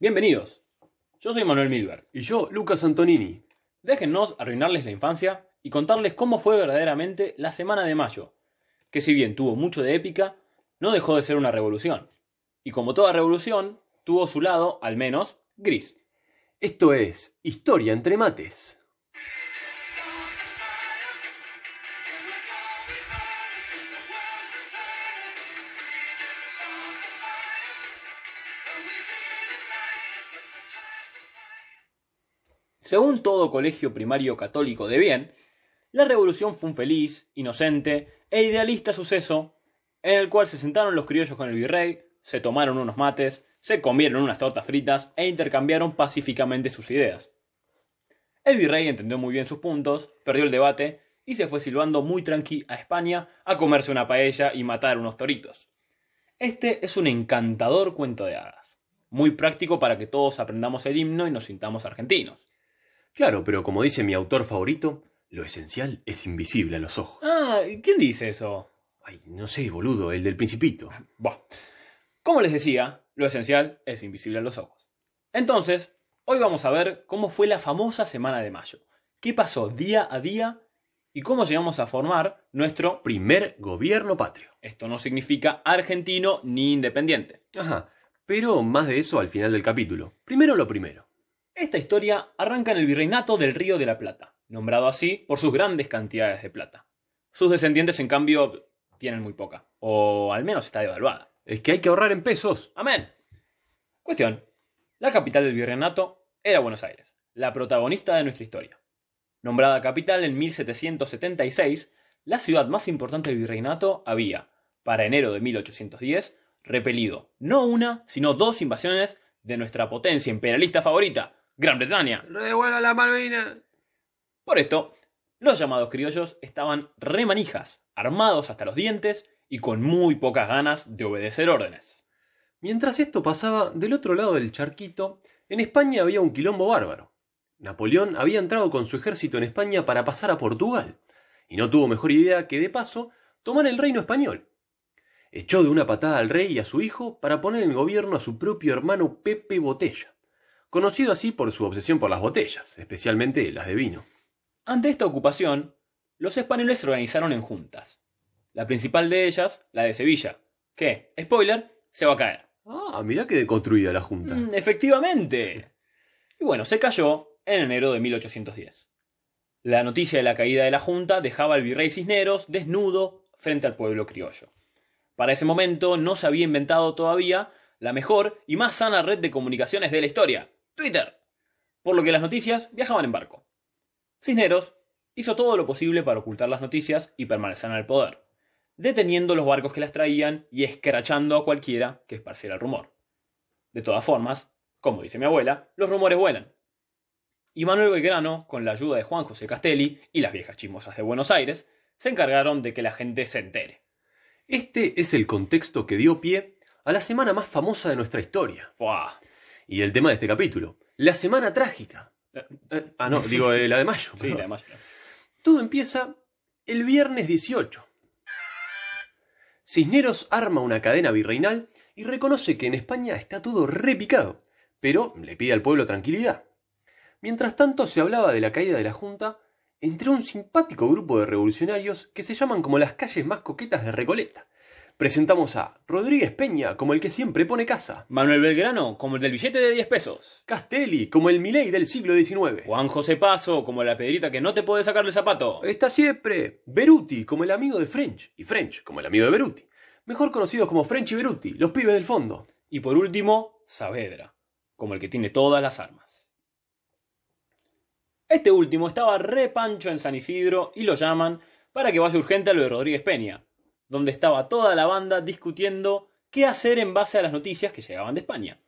Bienvenidos. Yo soy Manuel Milberg. Y yo, Lucas Antonini. Déjennos arruinarles la infancia y contarles cómo fue verdaderamente la Semana de Mayo, que si bien tuvo mucho de épica, no dejó de ser una revolución. Y como toda revolución, tuvo su lado, al menos, gris. Esto es Historia entre mates. Según todo colegio primario católico de bien, la revolución fue un feliz, inocente e idealista suceso en el cual se sentaron los criollos con el virrey, se tomaron unos mates, se comieron unas tortas fritas e intercambiaron pacíficamente sus ideas. El virrey entendió muy bien sus puntos, perdió el debate y se fue silbando muy tranqui a España a comerse una paella y matar unos toritos. Este es un encantador cuento de hadas, muy práctico para que todos aprendamos el himno y nos sintamos argentinos. Claro, pero como dice mi autor favorito, lo esencial es invisible a los ojos. Ah, ¿quién dice eso? Ay, no sé, boludo, el del principito. Buah. Como les decía, lo esencial es invisible a los ojos. Entonces, hoy vamos a ver cómo fue la famosa Semana de Mayo. ¿Qué pasó día a día? Y cómo llegamos a formar nuestro Primer gobierno patrio. Esto no significa argentino ni independiente. Ajá, pero más de eso al final del capítulo. Primero lo primero. Esta historia arranca en el virreinato del Río de la Plata, nombrado así por sus grandes cantidades de plata. Sus descendientes, en cambio, tienen muy poca, o al menos está devaluada. Es que hay que ahorrar en pesos. Amén. Cuestión. La capital del virreinato era Buenos Aires, la protagonista de nuestra historia. Nombrada capital en 1776, la ciudad más importante del virreinato había, para enero de 1810, repelido no una, sino dos invasiones de nuestra potencia imperialista favorita, Gran Bretaña. ¡Revuelva la Malvina! Por esto, los llamados criollos estaban remanijas, armados hasta los dientes y con muy pocas ganas de obedecer órdenes. Mientras esto pasaba, del otro lado del charquito, en España había un quilombo bárbaro. Napoleón había entrado con su ejército en España para pasar a Portugal, y no tuvo mejor idea que, de paso, tomar el reino español. Echó de una patada al rey y a su hijo para poner en gobierno a su propio hermano Pepe Botella, conocido así por su obsesión por las botellas, especialmente las de vino. Ante esta ocupación, los españoles se organizaron en juntas. La principal de ellas, la de Sevilla, que, spoiler, se va a caer. Ah, mirá que deconstruida la junta. Mm, efectivamente. Y bueno, se cayó en enero de 1810. La noticia de la caída de la junta dejaba al virrey Cisneros desnudo frente al pueblo criollo. Para ese momento no se había inventado todavía la mejor y más sana red de comunicaciones de la historia, Twitter, por lo que las noticias viajaban en barco. Cisneros hizo todo lo posible para ocultar las noticias y permanecer en el poder, deteniendo los barcos que las traían y escrachando a cualquiera que esparciera el rumor. De todas formas, como dice mi abuela, los rumores vuelan. Y Manuel Belgrano, con la ayuda de Juan José Castelli y las viejas chismosas de Buenos Aires, se encargaron de que la gente se entere. Este es el contexto que dio pie a la semana más famosa de nuestra historia. ¡Fua! Y el tema de este capítulo, la semana trágica. Eh, eh, ah, no, digo eh, la de mayo. Sí, la de mayo. Todo empieza el viernes 18. Cisneros arma una cadena virreinal y reconoce que en España está todo repicado, pero le pide al pueblo tranquilidad. Mientras tanto se hablaba de la caída de la Junta entre un simpático grupo de revolucionarios que se llaman como las calles más coquetas de Recoleta. Presentamos a Rodríguez Peña como el que siempre pone casa, Manuel Belgrano, como el del billete de 10 pesos. Castelli como el Milei del siglo XIX, Juan José Paso, como la pedrita que no te puede sacar del zapato. Está siempre Beruti como el amigo de French y French como el amigo de Beruti, mejor conocidos como French y Beruti, los pibes del fondo. Y por último, Saavedra, como el que tiene todas las armas. Este último estaba re pancho en San Isidro y lo llaman para que vaya urgente a lo de Rodríguez Peña, donde estaba toda la banda discutiendo qué hacer en base a las noticias que llegaban de España.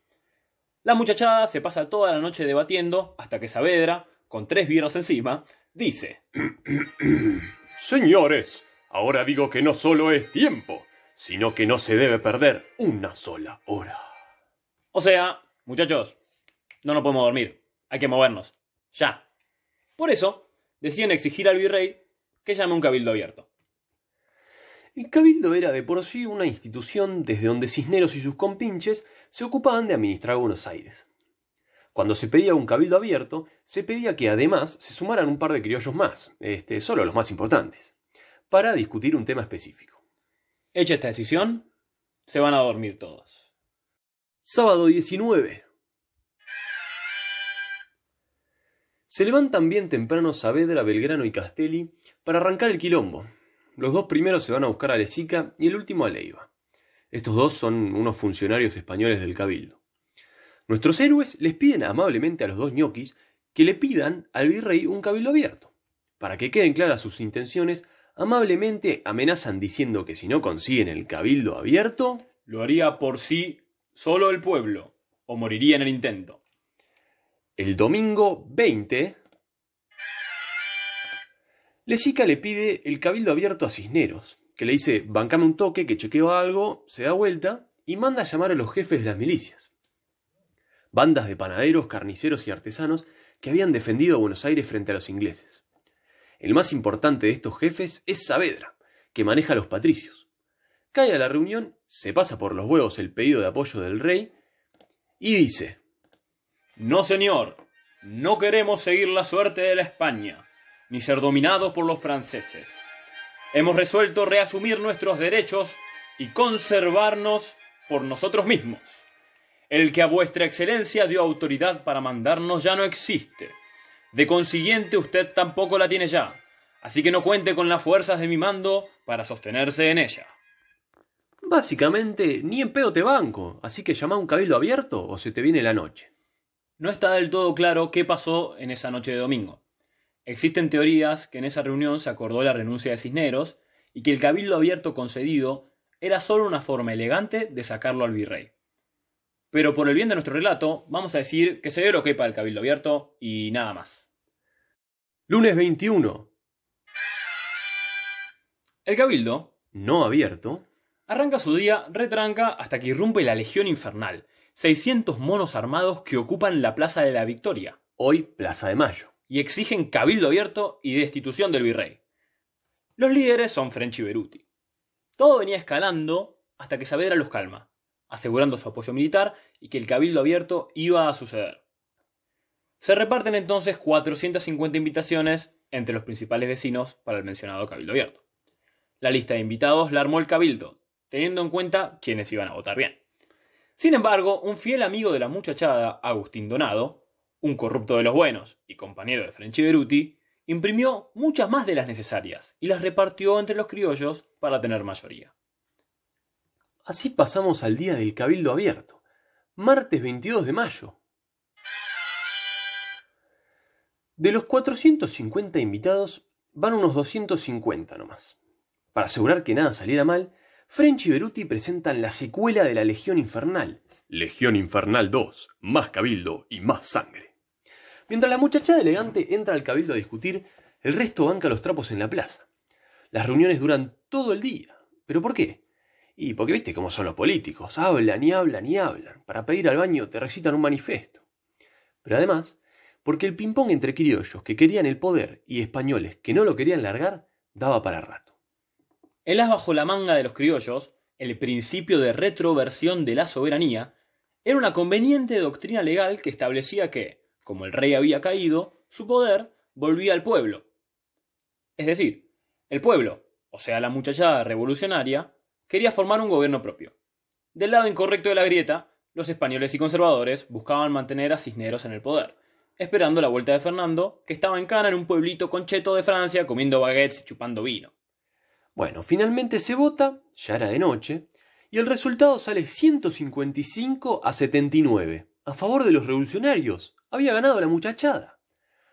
La muchachada se pasa toda la noche debatiendo hasta que Saavedra, con tres birras encima, dice: Señores, ahora digo que no solo es tiempo, sino que no se debe perder una sola hora. O sea, muchachos, no nos podemos dormir, hay que movernos, ya. Por eso, deciden exigir al virrey que llame un cabildo abierto. El cabildo era de por sí una institución desde donde Cisneros y sus compinches se ocupaban de administrar Buenos Aires. Cuando se pedía un cabildo abierto, se pedía que además se sumaran un par de criollos más, este, solo los más importantes, para discutir un tema específico. Hecha esta decisión, se van a dormir todos. Sábado 19. Se levantan bien temprano Saavedra, Belgrano y Castelli para arrancar el quilombo. Los dos primeros se van a buscar a Lezica y el último a Leiva. Estos dos son unos funcionarios españoles del cabildo. Nuestros héroes les piden amablemente a los dos ñoquis que le pidan al virrey un cabildo abierto. Para que queden claras sus intenciones, amablemente amenazan diciendo que si no consiguen el cabildo abierto, Lo haría por sí solo el pueblo, o moriría en el intento. el domingo 20, Lezica le pide el cabildo abierto a Cisneros, que le dice, bancame un toque, que chequeo algo, se da vuelta y manda a llamar a los jefes de las milicias. Bandas de panaderos, carniceros y artesanos que habían defendido a Buenos Aires frente a los ingleses. El más importante de estos jefes es Saavedra, que maneja a los patricios. Cae a la reunión, se pasa por los huevos el pedido de apoyo del rey y dice, No, señor, no queremos seguir la suerte de la España, ni ser dominados por los franceses. Hemos resuelto reasumir nuestros derechos y conservarnos por nosotros mismos. El que a vuestra excelencia dio autoridad para mandarnos ya no existe. De consiguiente usted tampoco la tiene ya, así que no cuente con las fuerzas de mi mando para sostenerse en ella. Básicamente, ni en pedo te banco, así que llama a un cabildo abierto o se te viene la noche. No está del todo claro qué pasó en esa noche de domingo. Existen teorías que en esa reunión se acordó la renuncia de Cisneros y que el cabildo abierto concedido era solo una forma elegante de sacarlo al virrey. Pero por el bien de nuestro relato, vamos a decir que se dio lo que para el cabildo abierto y nada más. Lunes 21, El cabildo no abierto, arranca su día retranca hasta que irrumpe la Legión Infernal, 600 monos armados que ocupan la Plaza de la Victoria hoy Plaza de Mayo. Y exigen cabildo abierto y destitución del virrey. Los líderes son French y Beruti. Todo venía escalando hasta que Saavedra los calma, asegurando su apoyo militar y que el cabildo abierto iba a suceder. Se reparten entonces 450 invitaciones entre los principales vecinos para el mencionado cabildo abierto. La lista de invitados la armó el cabildo, teniendo en cuenta quienes iban a votar bien. Sin embargo, un fiel amigo de la muchachada, Agustín Donado, un corrupto de los buenos y compañero de French Beruti, imprimió muchas más de las necesarias y las repartió entre los criollos para tener mayoría. Así pasamos al día del cabildo abierto, martes 22 de mayo. De los 450 invitados, van unos 250 nomás. Para asegurar que nada saliera mal, French y Beruti presentan la secuela de la Legión Infernal. Legión Infernal 2, más cabildo y más sangre. Mientras la muchachada elegante entra al cabildo a discutir, el resto banca los trapos en la plaza. Las reuniones duran todo el día. ¿Pero por qué? Y porque viste cómo son los políticos, hablan y hablan y hablan. Para pedir al baño te recitan un manifiesto. Pero además, porque el ping-pong entre criollos que querían el poder y españoles que no lo querían largar, daba para rato. El as bajo la manga de los criollos, el principio de retroversión de la soberanía, era una conveniente doctrina legal que establecía que, como el rey había caído, su poder volvía al pueblo. Es decir, el pueblo, o sea la muchachada revolucionaria, quería formar un gobierno propio. Del lado incorrecto de la grieta, los españoles y conservadores buscaban mantener a Cisneros en el poder, esperando la vuelta de Fernando, que estaba en cana en un pueblito concheto de Francia comiendo baguettes y chupando vino. Bueno, finalmente se vota, ya era de noche, y el resultado sale 155 a 79, a favor de los revolucionarios. Había ganado la muchachada.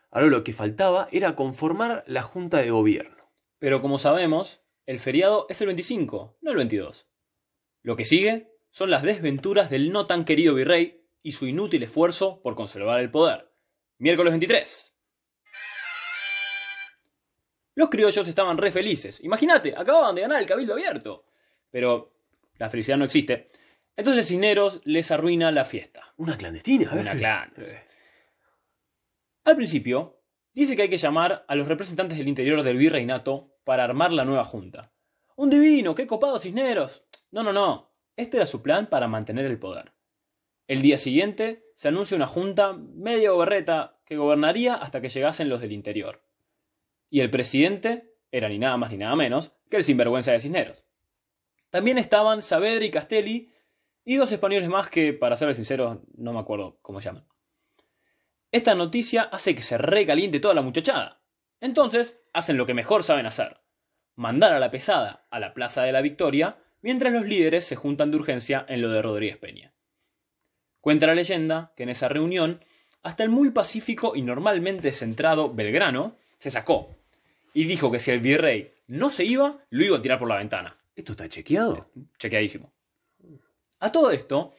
Ahora lo que faltaba era conformar la junta de gobierno. Pero como sabemos, el feriado es el 25, no el 22. Lo que sigue son las desventuras del no tan querido virrey y su inútil esfuerzo por conservar el poder. Miércoles 23. Los criollos estaban re felices. Imagínate, acababan de ganar el cabildo abierto. Pero la felicidad no existe. Entonces Cisneros les arruina la fiesta. Una clandestina, Una ¿eh? Al principio, dice que hay que llamar a los representantes del interior del virreinato para armar la nueva junta. Un divino, qué copado Cisneros. No, no, no. Este era su plan para mantener el poder. El día siguiente se anuncia una junta medio berreta que gobernaría hasta que llegasen los del interior. Y el presidente era ni nada más ni nada menos que el sinvergüenza de Cisneros. También estaban Saavedra y Castelli y dos españoles más que, para ser sinceros, no me acuerdo cómo llaman. Esta noticia hace que se recaliente toda la muchachada. Entonces, hacen lo que mejor saben hacer. Mandar a la pesada a la Plaza de la Victoria, mientras los líderes se juntan de urgencia en lo de Rodríguez Peña. Cuenta la leyenda que en esa reunión, hasta el muy pacífico y normalmente centrado Belgrano se sacó y dijo que si el virrey no se iba, lo iba a tirar por la ventana. ¿Esto está chequeado? Chequeadísimo. A todo esto,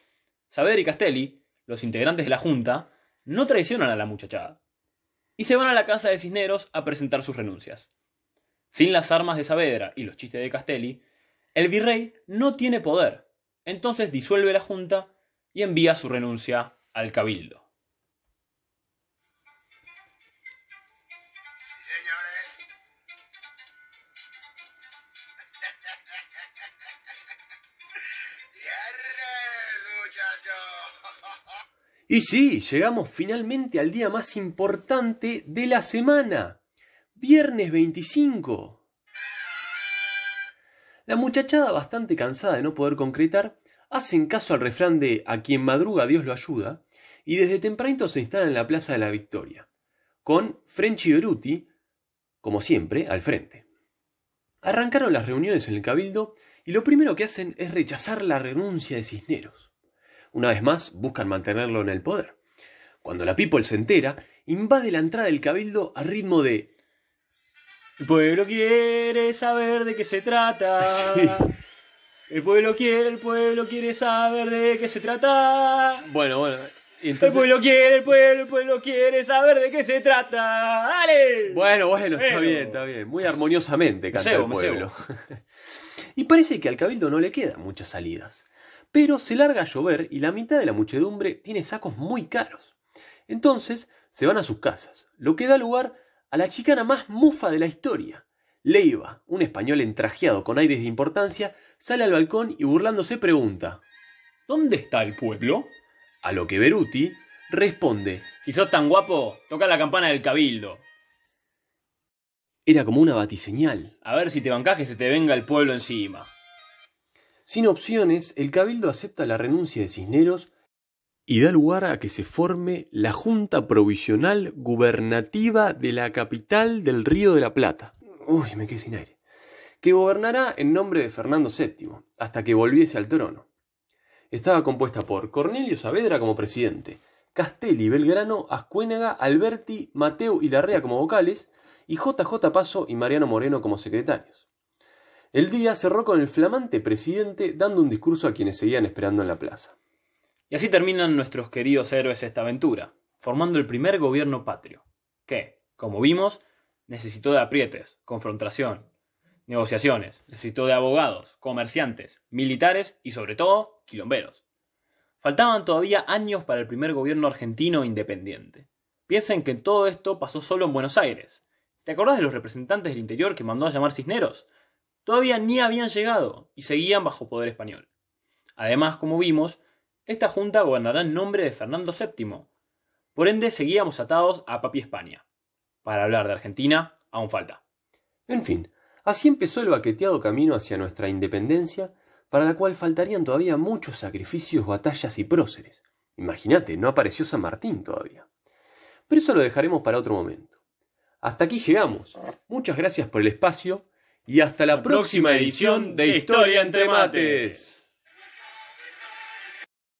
Saavedra y Castelli, los integrantes de la Junta, no traicionan a la muchachada y se van a la casa de Cisneros a presentar sus renuncias. Sin las armas de Saavedra y los chistes de Castelli, el virrey no tiene poder, entonces disuelve la Junta y envía su renuncia al cabildo. Y sí, llegamos finalmente al día más importante de la semana. Viernes 25. La muchachada, bastante cansada de no poder concretar, hacen caso al refrán de a quien madruga Dios lo ayuda, y desde tempranito se instalan en la Plaza de la Victoria, con Frenchy Beruti, como siempre, al frente. Arrancaron las reuniones en el cabildo y lo primero que hacen es rechazar la renuncia de Cisneros. Una vez más, buscan mantenerlo en el poder. Cuando la people se entera, invade la entrada del cabildo a ritmo de... El pueblo quiere saber de qué se trata. Sí. El pueblo quiere, el pueblo quiere saber de qué se trata. Bueno, bueno. y El entonces- pueblo quiere, el pueblo, el pueblo quiere saber de qué se trata. ¡Dale! Bueno, bueno, está Bueno. bien, está bien. Muy armoniosamente canta el pueblo. y parece que al cabildo no le quedan muchas salidas. Pero se larga a llover y la mitad de la muchedumbre tiene sacos muy caros. Entonces se van a sus casas, lo que da lugar a la chicana más mufa de la historia. Leiva, un español entrajeado con aires de importancia, sale al balcón y burlándose pregunta. ¿Dónde está el pueblo? A lo que Beruti responde. Si sos tan guapo, toca la campana del cabildo. Era como una batiseñal. A ver si te bancás que se te venga el pueblo encima. Sin opciones, el Cabildo acepta la renuncia de Cisneros y da lugar a que se forme la Junta Provisional Gubernativa de la capital del Río de la Plata. Uy, me quedé sin aire. Que gobernará en nombre de Fernando VII, hasta que volviese al trono. Estaba compuesta por Cornelio Saavedra como presidente, Castelli, Belgrano, Ascuénaga, Alberti, Mateo y Larrea como vocales, y JJ Paso y Mariano Moreno como secretarios. El día cerró con el flamante presidente dando un discurso a quienes seguían esperando en la plaza. Y así terminan nuestros queridos héroes esta aventura, formando el primer gobierno patrio, que, como vimos, necesitó de aprietes, confrontación, negociaciones, necesitó de abogados, comerciantes, militares y sobre todo, quilomberos. Faltaban todavía años para el primer gobierno argentino independiente. Piensen que todo esto pasó solo en Buenos Aires. ¿Te acordás de los representantes del interior que mandó a llamar Cisneros? Todavía ni habían llegado y seguían bajo poder español. Además, como vimos, esta junta gobernará en nombre de Fernando VII. Por ende, seguíamos atados a Papi España. Para hablar de Argentina, aún falta. En fin, así empezó el baqueteado camino hacia nuestra independencia, para la cual faltarían todavía muchos sacrificios, batallas y próceres. Imagínate, no apareció San Martín todavía. Pero eso lo dejaremos para otro momento. Hasta aquí llegamos. Muchas gracias por el espacio y hasta la próxima edición de Historia entre Mates.